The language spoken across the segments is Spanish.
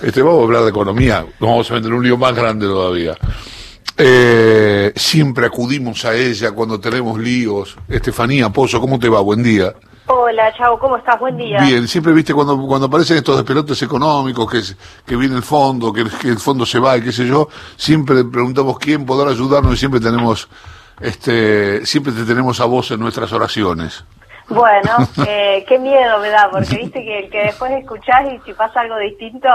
Este, vamos a hablar de economía, nos vamos a meter un lío más grande todavía. Eh, siempre acudimos a ella cuando tenemos líos. Estefanía Pozo, ¿cómo te va? Buen día. Hola, chao, ¿cómo estás? Buen día. Bien, siempre viste cuando, cuando aparecen estos despelotes económicos, que, que viene el fondo, que, que el fondo se va y qué sé yo, siempre preguntamos quién podrá ayudarnos y siempre tenemos, este, siempre te tenemos a vos en nuestras oraciones. Bueno, eh, qué miedo me da, porque viste que, que después escuchás y si pasa algo distinto,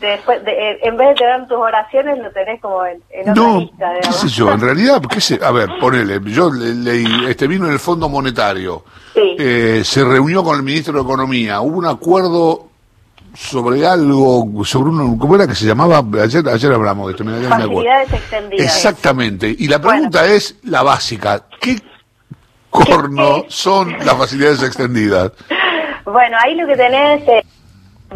después, eh, en vez de tener tus oraciones, lo tenés como en, en otra No, lista. qué digamos. sé yo, en realidad, qué sé, a ver, ponele, yo le- leí, este vino el Fondo Monetario, Sí. eh, se reunió con el ministro de Economía, hubo un acuerdo sobre algo, sobre uno, ¿cómo era que se llamaba? Ayer, ayer hablamos de esto, ya no me acuerdo. Facilidades extendidas. Exactamente, y la pregunta es la básica, ¿qué corno son las facilidades extendidas? Bueno, ahí lo que tenés, eh,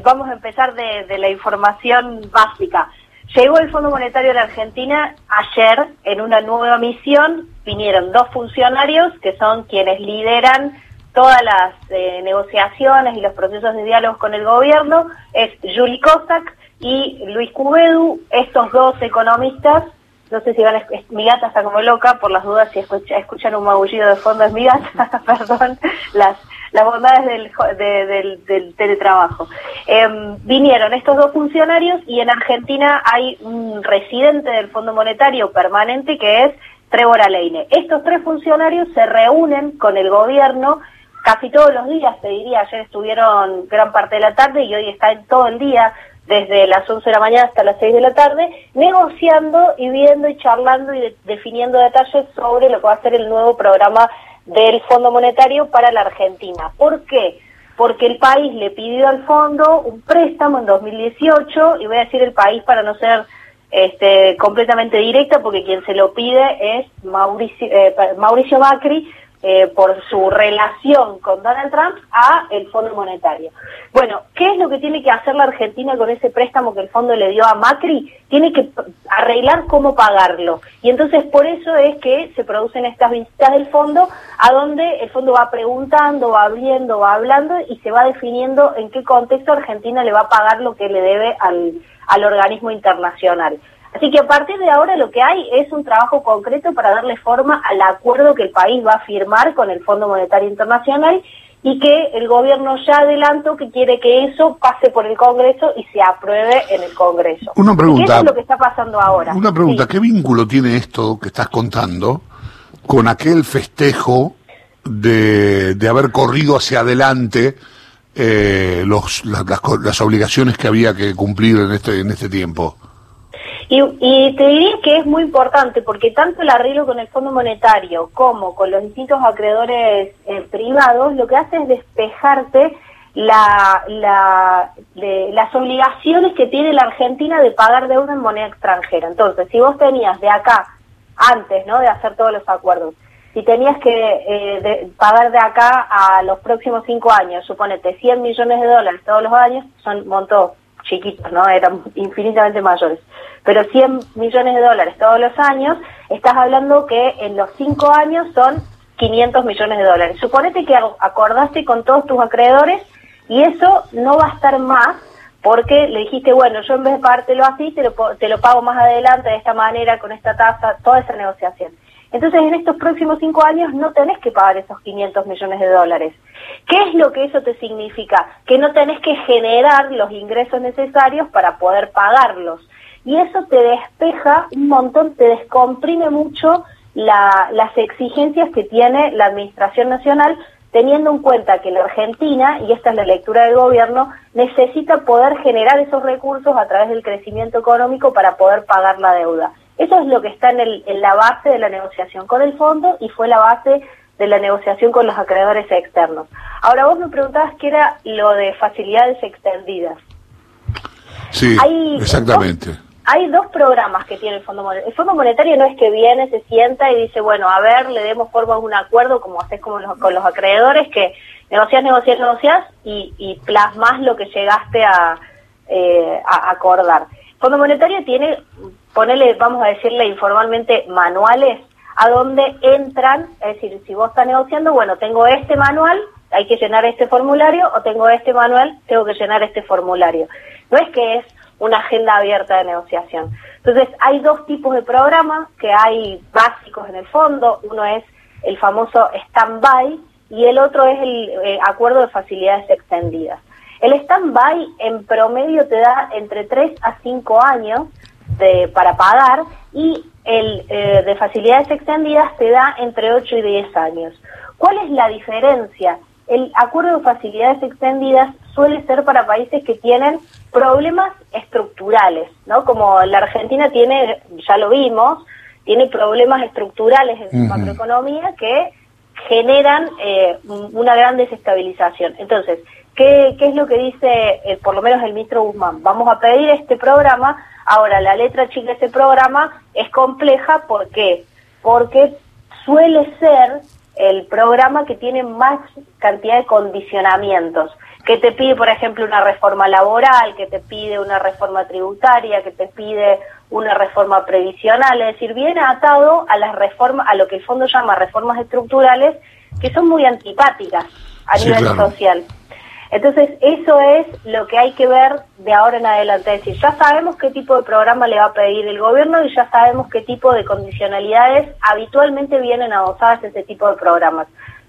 vamos a empezar de, de la información básica. Llegó el Fondo Monetario de la Argentina ayer en una nueva misión, vinieron dos funcionarios que son quienes lideran todas las eh, negociaciones y los procesos de diálogo con el gobierno, es Juli Kosak y Luis Cubedu, estos dos economistas no sé si van a mi gata está como loca, por las dudas si escucha- escuchan un magullido de fondo es mi gata, perdón, las, las bondades del, del, del teletrabajo. Em, vinieron estos dos funcionarios y en Argentina hay un residente del Fondo Monetario permanente que es Trevor Aleine. Estos tres funcionarios se reúnen con el gobierno casi todos los días, te diría, ayer estuvieron gran parte de la tarde y hoy están todo el día, desde las 11 de la mañana hasta las 6 de la tarde, negociando y viendo y charlando y de- definiendo detalles sobre lo que va a ser el nuevo programa del Fondo Monetario para la Argentina. ¿Por qué? Porque el país le pidió al fondo un préstamo en 2018, y voy a decir el país para no ser este, completamente directa, porque quien se lo pide es Mauricio, eh, Mauricio Macri, eh, por su relación con Donald Trump a el Fondo Monetario. Bueno, ¿qué es lo que tiene que hacer la Argentina con ese préstamo que el fondo le dio a Macri? Tiene que arreglar cómo pagarlo. Y entonces por eso es que se producen estas visitas del fondo, a donde el fondo va preguntando, va abriendo, va hablando y se va definiendo en qué contexto Argentina le va a pagar lo que le debe al, al organismo internacional. Así que a partir de ahora lo que hay es un trabajo concreto para darle forma al acuerdo que el país va a firmar con el Fondo Monetario Internacional y que el gobierno ya adelantó que quiere que eso pase por el Congreso y se apruebe en el Congreso. Una pregunta. eso es lo que está pasando ahora. Una pregunta, Sí. ¿qué vínculo tiene esto que estás contando con aquel festejo de, de haber corrido hacia adelante eh, los, las, las las obligaciones que había que cumplir en este, en este tiempo? Y, y te diría que es muy importante porque tanto el arreglo con el Fondo Monetario como con los distintos acreedores eh, privados lo que hace es despejarte la, la, las obligaciones que tiene la Argentina de pagar deuda en moneda extranjera. Entonces, si vos tenías de acá, antes ¿no? de hacer todos los acuerdos, si tenías que eh, de- pagar de acá a los próximos cinco años, suponete 100 millones de dólares todos los años, son montos chiquitos, ¿no? Eran infinitamente mayores. Pero 100 millones de dólares todos los años, estás hablando que en los cinco años son 500 millones de dólares. Suponete que ac- acordaste con todos tus acreedores y eso no va a estar más porque le dijiste, bueno, yo en vez de pagártelo así, te lo, te lo pago más adelante de esta manera, con esta tasa, toda esa negociación. Entonces, en estos próximos cinco años no tenés que pagar esos 500 millones de dólares. ¿Qué es lo que eso te significa? Que no tenés que generar los ingresos necesarios para poder pagarlos. Y eso te despeja un montón, te descomprime mucho la- las exigencias que tiene la Administración Nacional, teniendo en cuenta que la Argentina, y esta es la lectura del gobierno, necesita poder generar esos recursos a través del crecimiento económico para poder pagar la deuda. Eso es lo que está en, el- en la base de la negociación con el fondo y fue la base de la negociación con los acreedores externos. Ahora vos me preguntabas qué era lo de facilidades extendidas. Sí, Hay exactamente. Hay dos programas que tiene el Fondo Monetario. El Fondo Monetario no es que viene, se sienta y dice, bueno, a ver, le demos forma a un acuerdo como haces con los, con los acreedores, que negocias, negocias, negocias y, y plasmas lo que llegaste a, eh, a acordar. Fondo Monetario tiene, ponele, vamos a decirle informalmente, manuales a donde entran, es decir, si vos estás negociando, bueno, tengo este manual, hay que llenar este formulario, o tengo este manual, tengo que llenar este formulario. No es que es una agenda abierta de negociación. Entonces, hay dos tipos de programas que hay básicos en el fondo. Uno es el famoso stand-by y el otro es el eh, acuerdo de facilidades extendidas. El stand-by en promedio te da entre 3 a 5 años de, para pagar y el eh, de facilidades extendidas te da entre 8 y 10 años. ¿Cuál es la diferencia? El acuerdo de facilidades extendidas suele ser para países que tienen problemas estructurales, ¿no? Como la Argentina tiene, ya lo vimos, tiene problemas estructurales en su macroeconomía que generan eh, una gran desestabilización. Entonces, ¿qué, ¿qué, es lo que dice eh, por lo menos el ministro Guzmán? Vamos a pedir este programa. Ahora, la letra chica de ese programa es compleja. ¿Por qué? Porque suele ser el programa que tiene más cantidad de condicionamientos que te pide, por ejemplo, una reforma laboral, que te pide una reforma tributaria, que te pide una reforma previsional, es decir, viene atado a las reformas, a lo que el fondo llama reformas estructurales, que son muy antipáticas a nivel social. Entonces, eso es lo que hay que ver de ahora en adelante. Es decir, ya sabemos qué tipo de programa le va a pedir el gobierno y ya sabemos qué tipo de condicionalidades habitualmente vienen adosadas ese tipo de programas.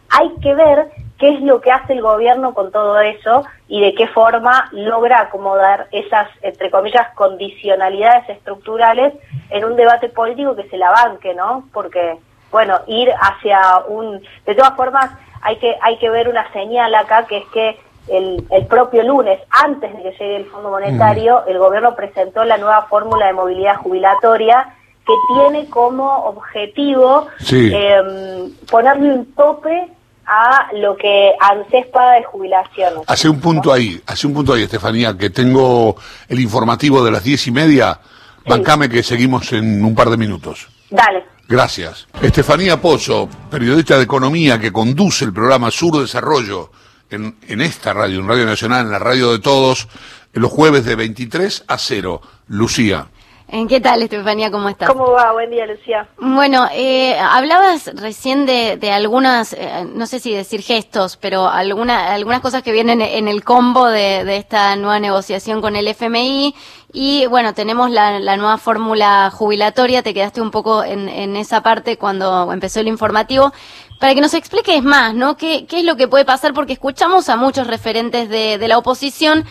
Hay que ver qué es lo que hace el gobierno con todo eso y de qué forma logra acomodar esas, entre comillas, condicionalidades estructurales en un debate político que se la banque, ¿no? Porque, bueno, ir hacia un... De todas formas, hay que, hay que ver una señal acá, que es que el, el propio lunes, antes de que llegue el Fondo Monetario, el gobierno presentó la nueva fórmula de movilidad jubilatoria que tiene como objetivo em, ponerle un tope a lo que ANSES paga de jubilación. Hace un punto ahí, hace un punto ahí, Estefanía, que tengo el informativo de las diez y media. Bancame que seguimos en un par de minutos. Dale. Gracias. Estefanía Pozo, periodista de economía que conduce el programa Sur Desarrollo en, en esta radio, en Radio Nacional, en la radio de todos, los jueves de 23 a 0. Lucía. ¿En qué tal, Estefanía? ¿Cómo estás? ¿Cómo va? Buen día, Lucía. Bueno, eh, hablabas recién de, de algunas, eh, no sé si decir gestos, pero alguna, algunas cosas que vienen en el combo de, de esta nueva negociación con el FMI. Y bueno, tenemos la, la nueva fórmula jubilatoria. Te quedaste un poco en, en esa parte cuando empezó el informativo para que nos expliques más, ¿no? ¿Qué, ¿Qué, es lo que puede pasar? Porque escuchamos a muchos referentes de, de la oposición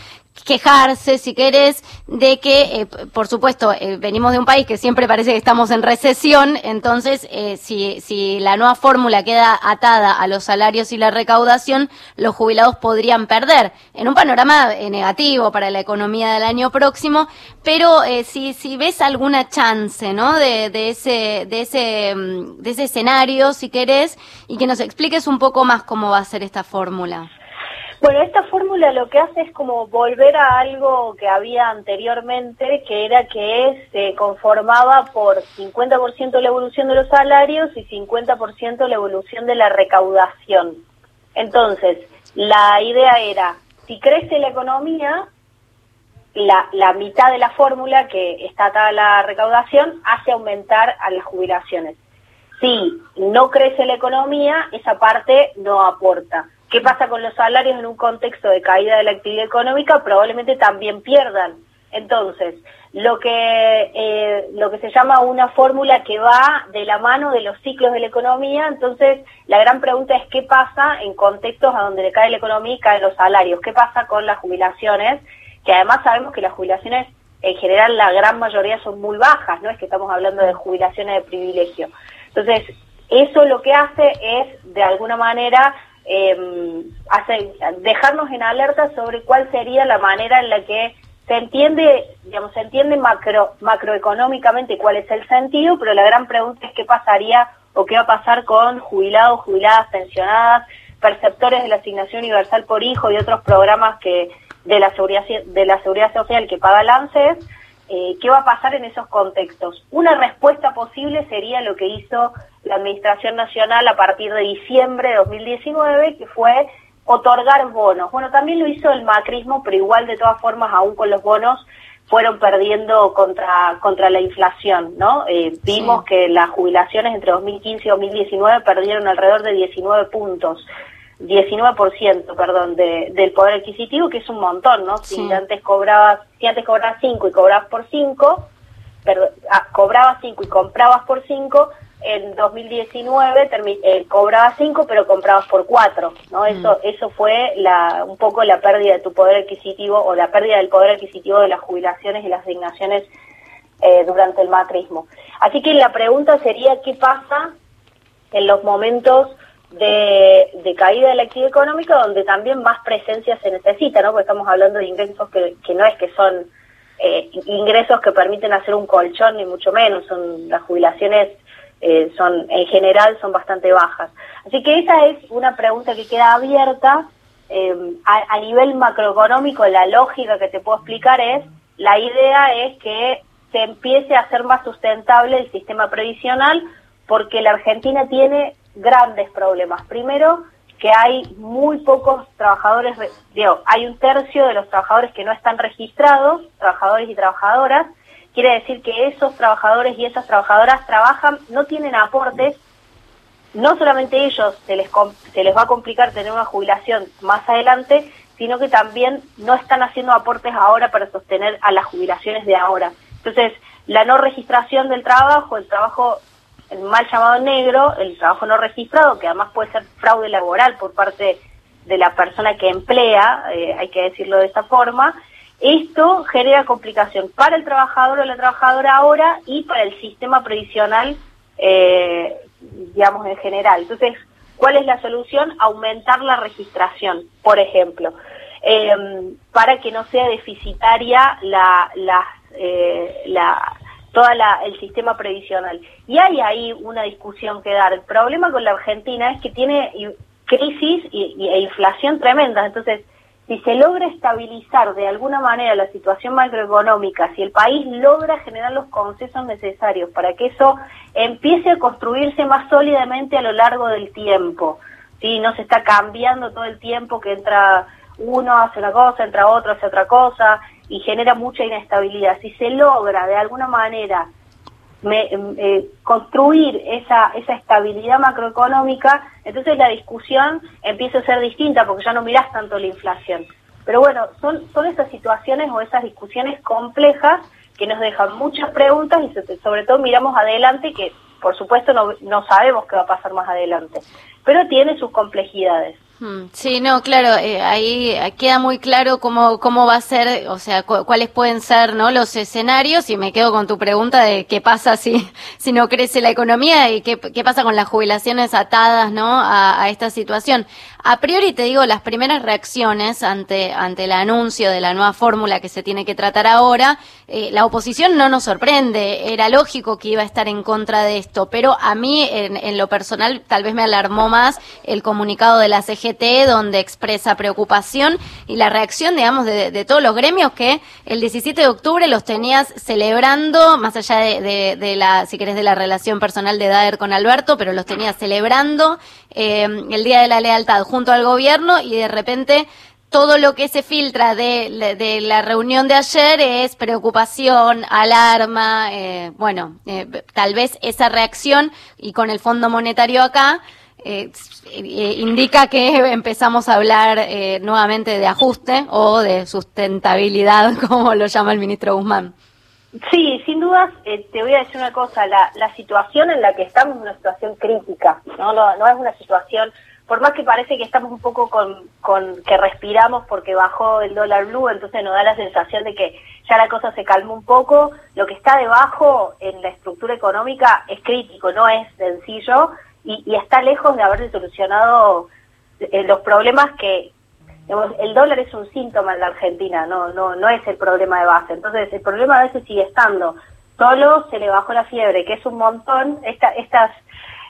quejarse, si querés, de que, eh, por supuesto, eh, venimos de un país que siempre parece que estamos en recesión, entonces, eh, si, si la nueva fórmula queda atada a los salarios y la recaudación, los jubilados podrían perder, en un panorama negativo para la economía del año próximo, pero si, si ves alguna chance, ¿no?, de, de, ese, de, ese, mm, de ese escenario, si querés, y que nos expliques un poco más cómo va a ser esta fórmula. Bueno, esta fórmula lo que hace es como volver a algo que había anteriormente, que era que se conformaba por 50% la evolución de los salarios y 50% la evolución de la recaudación. Entonces, la idea era, si crece la economía, la, la mitad de la fórmula que está atada a la recaudación hace aumentar a las jubilaciones. Si no crece la economía, esa parte no aporta. ¿Qué pasa con los salarios en un contexto de caída de la actividad económica? Probablemente también pierdan. Entonces, lo que, eh, lo que se llama una fórmula que va de la mano de los ciclos de la economía, entonces la gran pregunta es qué pasa en contextos a donde le cae la economía y caen los salarios, qué pasa con las jubilaciones, que además sabemos que las jubilaciones en general la gran mayoría son muy bajas, no es que estamos hablando de jubilaciones de privilegio. Entonces, eso lo que hace es, de alguna manera, eh, dejarnos en alerta sobre cuál sería la manera en la que se entiende, digamos, se entiende macro, macroeconómicamente cuál es el sentido, pero la gran pregunta es qué pasaría o qué va a pasar con jubilados, jubiladas, pensionadas, perceptores de la asignación universal por hijo y otros programas que de la seguridad de la seguridad social que paga el ANSES, eh, qué va a pasar en esos contextos. Una respuesta posible sería lo que hizo la Administración Nacional a partir de diciembre de 2019, que fue otorgar bonos. Bueno, también lo hizo el macrismo, pero igual de todas formas, aún con los bonos, fueron perdiendo contra, contra la inflación, ¿no? Eh, vimos que las jubilaciones entre 2015 y 2019 perdieron alrededor de 19 puntos. 19%, perdón, de, del poder adquisitivo, que es un montón, ¿no? Si antes cobrabas, si antes cobrabas 5 y cobrabas por 5, ah, cobrabas 5 y comprabas por 5, en 2019 eh, cobrabas 5 pero comprabas por 4, ¿no? Mm. Eso eso fue la un poco la pérdida de tu poder adquisitivo o la pérdida del poder adquisitivo de las jubilaciones y las asignaciones eh, durante el macrismo. Así que la pregunta sería qué pasa en los momentos de, caída de la actividad económica donde también más presencia se necesita, ¿no? Porque estamos hablando de ingresos que, que no es que son eh, ingresos que permiten hacer un colchón, ni mucho menos, son las jubilaciones eh, son en general son bastante bajas. Así que esa es una pregunta que queda abierta. Eh, a, a, nivel macroeconómico, la lógica que te puedo explicar es, la idea es que se empiece a hacer más sustentable el sistema previsional porque la Argentina tiene grandes problemas. Primero, que hay muy pocos trabajadores, digo, hay un tercio de los trabajadores que no están registrados, trabajadores y trabajadoras, quiere decir que esos trabajadores y esas trabajadoras trabajan, no tienen aportes, no solamente ellos se les, se les va a complicar tener una jubilación más adelante, sino que también no están haciendo aportes ahora para sostener a las jubilaciones de ahora. Entonces, la no registración del trabajo, el trabajo el mal llamado negro, el trabajo no registrado, que además puede ser fraude laboral por parte de la persona que emplea, eh, hay que decirlo de esta forma, esto genera complicación para el trabajador o la trabajadora ahora y para el sistema previsional, eh, digamos, en general. Entonces, ¿cuál es la solución? Aumentar la registración, por ejemplo, eh, para que no sea deficitaria la, la, la todo el sistema previsional. Y hay ahí una discusión que dar. El problema con la Argentina es que tiene crisis y, e inflación tremenda. Entonces, si se logra estabilizar de alguna manera la situación macroeconómica, si el país logra generar los concesos necesarios para que eso empiece a construirse más sólidamente a lo largo del tiempo, si no se está cambiando todo el tiempo que entra uno hace una cosa, entra otro hace otra cosa, y genera mucha inestabilidad. Si se logra de alguna manera eh, construir esa, esa estabilidad macroeconómica, entonces la discusión empieza a ser distinta porque ya no mirás tanto la inflación. Pero bueno, son, son esas situaciones o esas discusiones complejas que nos dejan muchas preguntas y sobre todo miramos adelante que por supuesto no, no sabemos qué va a pasar más adelante, pero tiene sus complejidades. Mm, sí, no, claro, eh, ahí queda muy claro cómo, cómo va a ser, o sea, cuáles pueden ser ¿no? los escenarios y me quedo con tu pregunta de qué pasa si, si no crece la economía y qué, qué pasa con las jubilaciones atadas ¿no? a, a esta situación. A priori te digo, las primeras reacciones ante, ante el anuncio de la nueva fórmula que se tiene que tratar ahora, eh, la oposición no nos sorprende, era lógico que iba a estar en contra de esto, pero a mí en, lo personal tal vez me alarmó más el comunicado de la CGT donde expresa preocupación y la reacción, digamos, de, de todos los gremios que el 17 de octubre los tenías celebrando, más allá de, de, de la, si querés, de la relación personal de Daer con Alberto, pero los tenías celebrando eh, el Día de la Lealtad junto al gobierno y de repente todo lo que se filtra de, la reunión de ayer es preocupación, alarma, eh, bueno, eh, tal vez esa reacción y con el Fondo Monetario acá eh, indica que empezamos a hablar nuevamente de ajuste o de sustentabilidad, como lo llama el ministro Guzmán. Sí, sin dudas, te voy a decir una cosa, la, la situación en la que estamos es una situación crítica, no, no, no es una situación por más que parece que estamos un poco con, con, que respiramos porque bajó el dólar blue, entonces nos da la sensación de que ya la cosa se calmó un poco, lo que está debajo en la estructura económica es crítico, no es sencillo y, y está lejos de haberse solucionado eh, los problemas que digamos, el dólar es un síntoma en la Argentina, no, no, no es el problema de base, entonces el problema a veces sigue estando, solo se le bajó la fiebre, que es un montón, esta, estas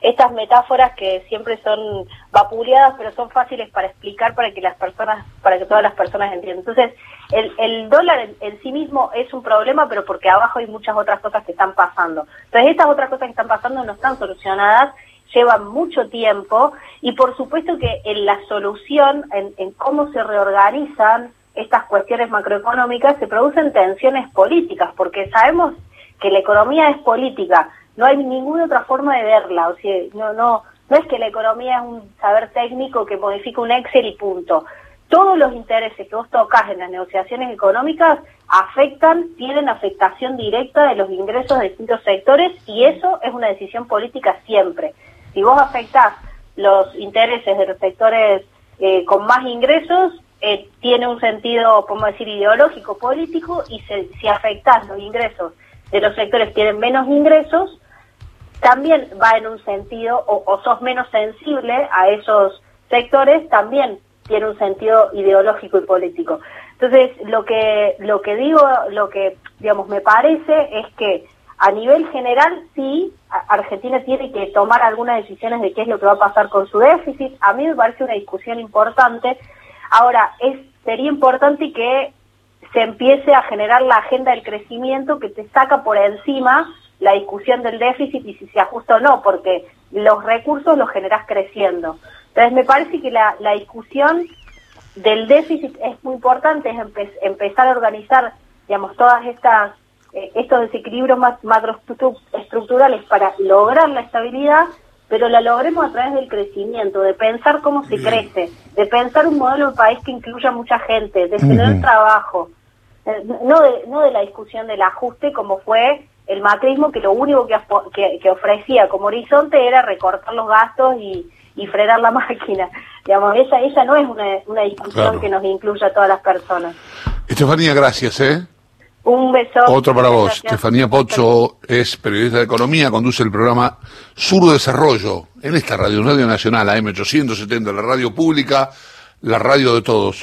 estas metáforas que siempre son vapuleadas, pero son fáciles para explicar para que las personas, para que todas las personas entiendan. Entonces, el, el dólar en, sí mismo es un problema, pero porque abajo hay muchas otras cosas que están pasando. Entonces, estas otras cosas que están pasando no están solucionadas, llevan mucho tiempo y por supuesto que en la solución, en, en cómo se reorganizan estas cuestiones macroeconómicas, se producen tensiones políticas, porque sabemos que la economía es política, no hay ninguna otra forma de verla, o sea, no, no, No es que la economía es un saber técnico que modifica un Excel y punto. Todos los intereses que vos tocas en las negociaciones económicas afectan, tienen afectación directa de los ingresos de distintos sectores y eso es una decisión política siempre. Si vos afectás los intereses de los sectores eh, con más ingresos, eh, tiene un sentido, podemos decir, ideológico, político, y si afectás los ingresos de los sectores que tienen menos ingresos, también va en un sentido, o, sos menos sensible a esos sectores, también tiene un sentido ideológico y político. Entonces, lo que, lo que digo, lo que, digamos, me parece es que a nivel general, sí, Argentina tiene que tomar algunas decisiones de qué es lo que va a pasar con su déficit. A mí me parece una discusión importante. Ahora, es, sería importante que se empiece a generar la agenda del crecimiento que te saca por encima la discusión del déficit y si se ajusta o no, porque los recursos los generás creciendo. Entonces me parece que la, la discusión del déficit es muy importante, es empezar a organizar, digamos, todas estas eh, estos desequilibrios macroestructurales para lograr la estabilidad, pero la logremos a través del crecimiento, de pensar cómo se crece, de pensar un modelo de país que incluya mucha gente, de tener trabajo, eh, no de, no de la discusión del ajuste como fue el macrismo que lo único que, que, ofrecía como horizonte era recortar los gastos y, y frenar la máquina. Digamos, esa, esa no es una, una discusión que nos incluya a todas las personas. Estefanía, gracias, ¿eh? Un beso. Otro para vos. Estefanía Pocho es periodista de economía, conduce el programa Sur Desarrollo en esta radio, Radio Nacional, AM870, la radio pública, la radio de todos.